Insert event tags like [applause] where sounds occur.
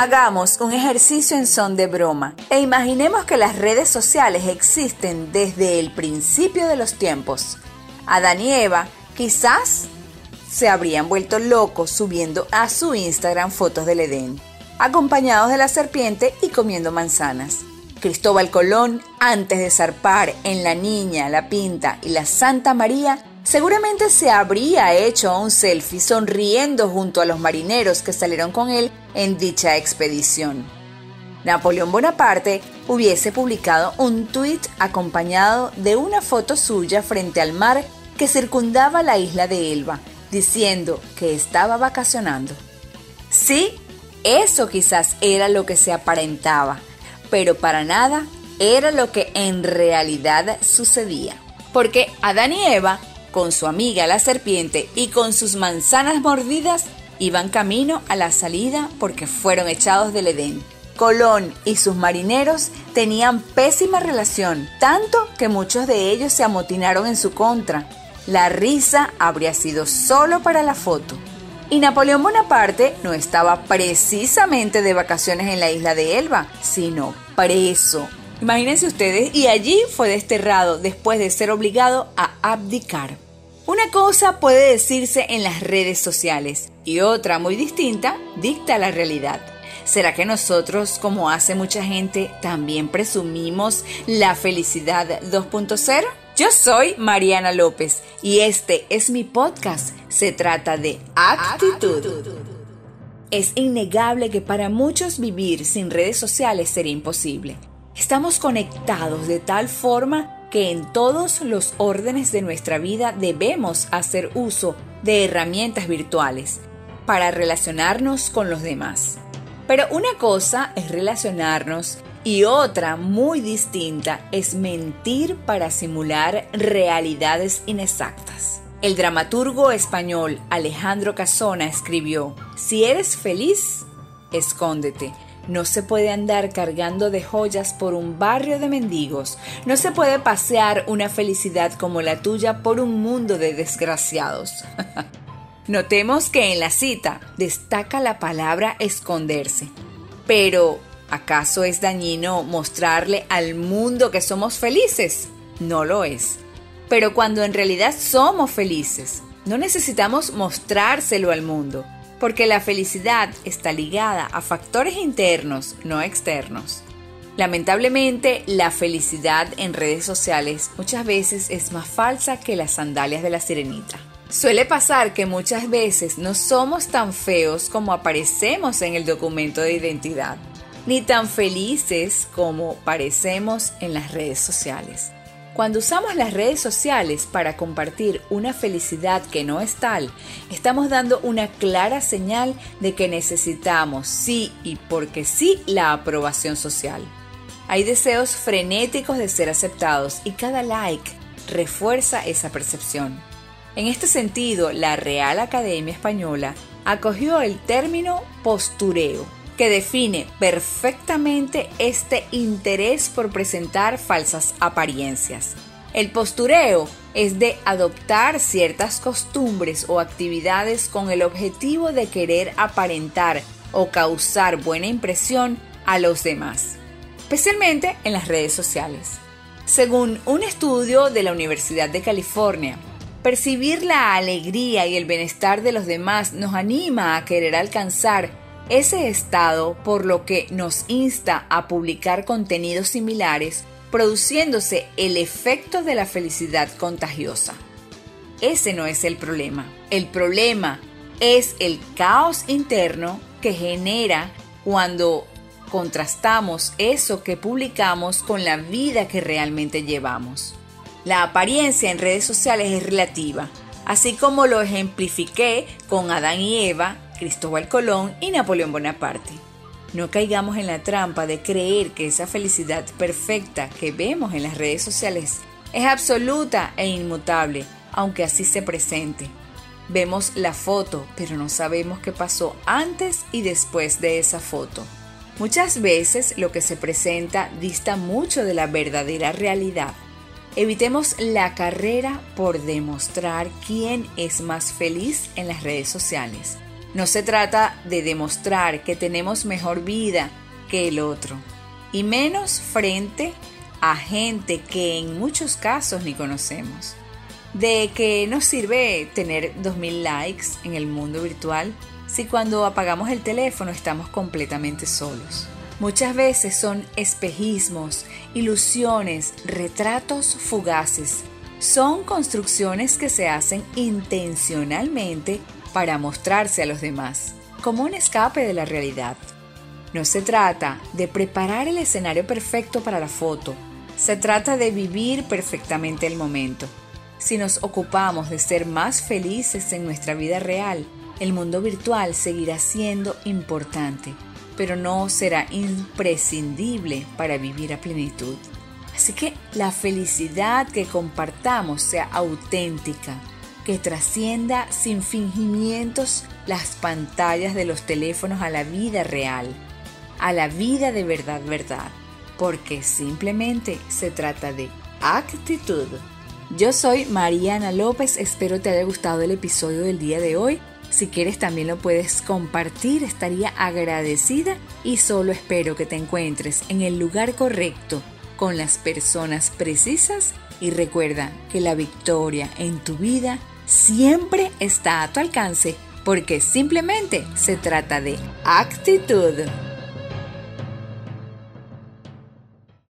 Hagamos un ejercicio en son de broma e imaginemos que las redes sociales existen desde el principio de los tiempos. Adán y Eva quizás se habrían vuelto locos subiendo a su Instagram fotos del Edén, acompañados de la serpiente y comiendo manzanas. Cristóbal Colón, antes de zarpar en La Niña, La Pinta y la Santa María, seguramente se habría hecho un selfie sonriendo junto a los marineros que salieron con él en dicha expedición. Napoleón Bonaparte hubiese publicado un tuit acompañado de una foto suya frente al mar que circundaba la isla de Elba, diciendo que estaba vacacionando. Sí, eso quizás era lo que se aparentaba, pero para nada era lo que en realidad sucedía. Porque Adán y Eva, con su amiga la serpiente y con sus manzanas mordidas, iban camino a la salida porque fueron echados del Edén. Colón y sus marineros tenían pésima relación, tanto que muchos de ellos se amotinaron en su contra. La risa habría sido solo para la foto. Y Napoleón Bonaparte no estaba precisamente de vacaciones en la isla de Elba, sino preso. Imagínense ustedes, y allí fue desterrado después de ser obligado a abdicar. Una cosa puede decirse en las redes sociales y otra muy distinta dicta la realidad. ¿Será que nosotros, como hace mucha gente, también presumimos la felicidad 2.0? Yo soy Mariana López y este es mi podcast. Se trata de actitud. Es innegable que para muchos vivir sin redes sociales sería imposible. Estamos conectados de tal forma que en todos los órdenes de nuestra vida debemos hacer uso de herramientas virtuales para relacionarnos con los demás. Pero una cosa es relacionarnos y otra muy distinta es mentir para simular realidades inexactas. El dramaturgo español Alejandro Casona escribió, Si eres feliz, escóndete. No se puede andar cargando de joyas por un barrio de mendigos. No se puede pasear una felicidad como la tuya por un mundo de desgraciados. [laughs] Notemos que en la cita destaca la palabra esconderse. Pero, ¿Acaso es dañino mostrarle al mundo que somos felices? No lo es. Pero cuando en realidad somos felices, no necesitamos mostrárselo al mundo, porque la felicidad está ligada a factores internos, no externos. Lamentablemente, la felicidad en redes sociales muchas veces es más falsa que las sandalias de la sirenita. Suele pasar que muchas veces no somos tan feos como aparecemos en el documento de identidad ni tan felices como parecemos en las redes sociales. Cuando usamos las redes sociales para compartir una felicidad que no es tal, estamos dando una clara señal de que necesitamos sí y porque sí la aprobación social. Hay deseos frenéticos de ser aceptados y cada like refuerza esa percepción. En este sentido, la Real Academia Española acogió el término postureo que define perfectamente este interés por presentar falsas apariencias. El postureo es de adoptar ciertas costumbres o actividades con el objetivo de querer aparentar o causar buena impresión a los demás, especialmente en las redes sociales. Según un estudio de la Universidad de California, percibir la alegría y el bienestar de los demás nos anima a querer alcanzar ese estado por lo que nos insta a publicar contenidos similares, produciéndose el efecto de la felicidad contagiosa. Ese no es el problema. El problema es el caos interno que genera cuando contrastamos eso que publicamos con la vida que realmente llevamos. La apariencia en redes sociales es relativa, así como lo ejemplifiqué con Adán y Eva Cristóbal Colón y Napoleón Bonaparte. No caigamos en la trampa de creer que esa felicidad perfecta que vemos en las redes sociales es absoluta e inmutable, aunque así se presente. Vemos la foto, pero no sabemos qué pasó antes y después de esa foto. Muchas veces lo que se presenta dista mucho de la verdadera realidad. Evitemos la carrera por demostrar quién es más feliz en las redes sociales. No se trata de demostrar que tenemos mejor vida que el otro, y menos frente a gente que en muchos casos ni conocemos. De que nos sirve tener 2.000 likes en el mundo virtual si cuando apagamos el teléfono estamos completamente solos. Muchas veces son espejismos, ilusiones, retratos fugaces. Son construcciones que se hacen intencionalmente para mostrarse a los demás, como un escape de la realidad. No se trata de preparar el escenario perfecto para la foto, se trata de vivir perfectamente el momento. Si nos ocupamos de ser más felices en nuestra vida real, el mundo virtual seguirá siendo importante, pero no será imprescindible para vivir a plenitud. Así que la felicidad que compartamos sea auténtica, que trascienda sin fingimientos las pantallas de los teléfonos a la vida real, a la vida de verdad, verdad porque simplemente se trata de actitud. Yo soy Mariana López, espero te haya gustado el episodio del día de hoy. Si quieres también lo puedes compartir, estaría agradecida y solo espero que te encuentres en el lugar correcto, con las personas precisas y recuerda que la victoria en tu vida siempre está a tu alcance porque simplemente se trata de actitud.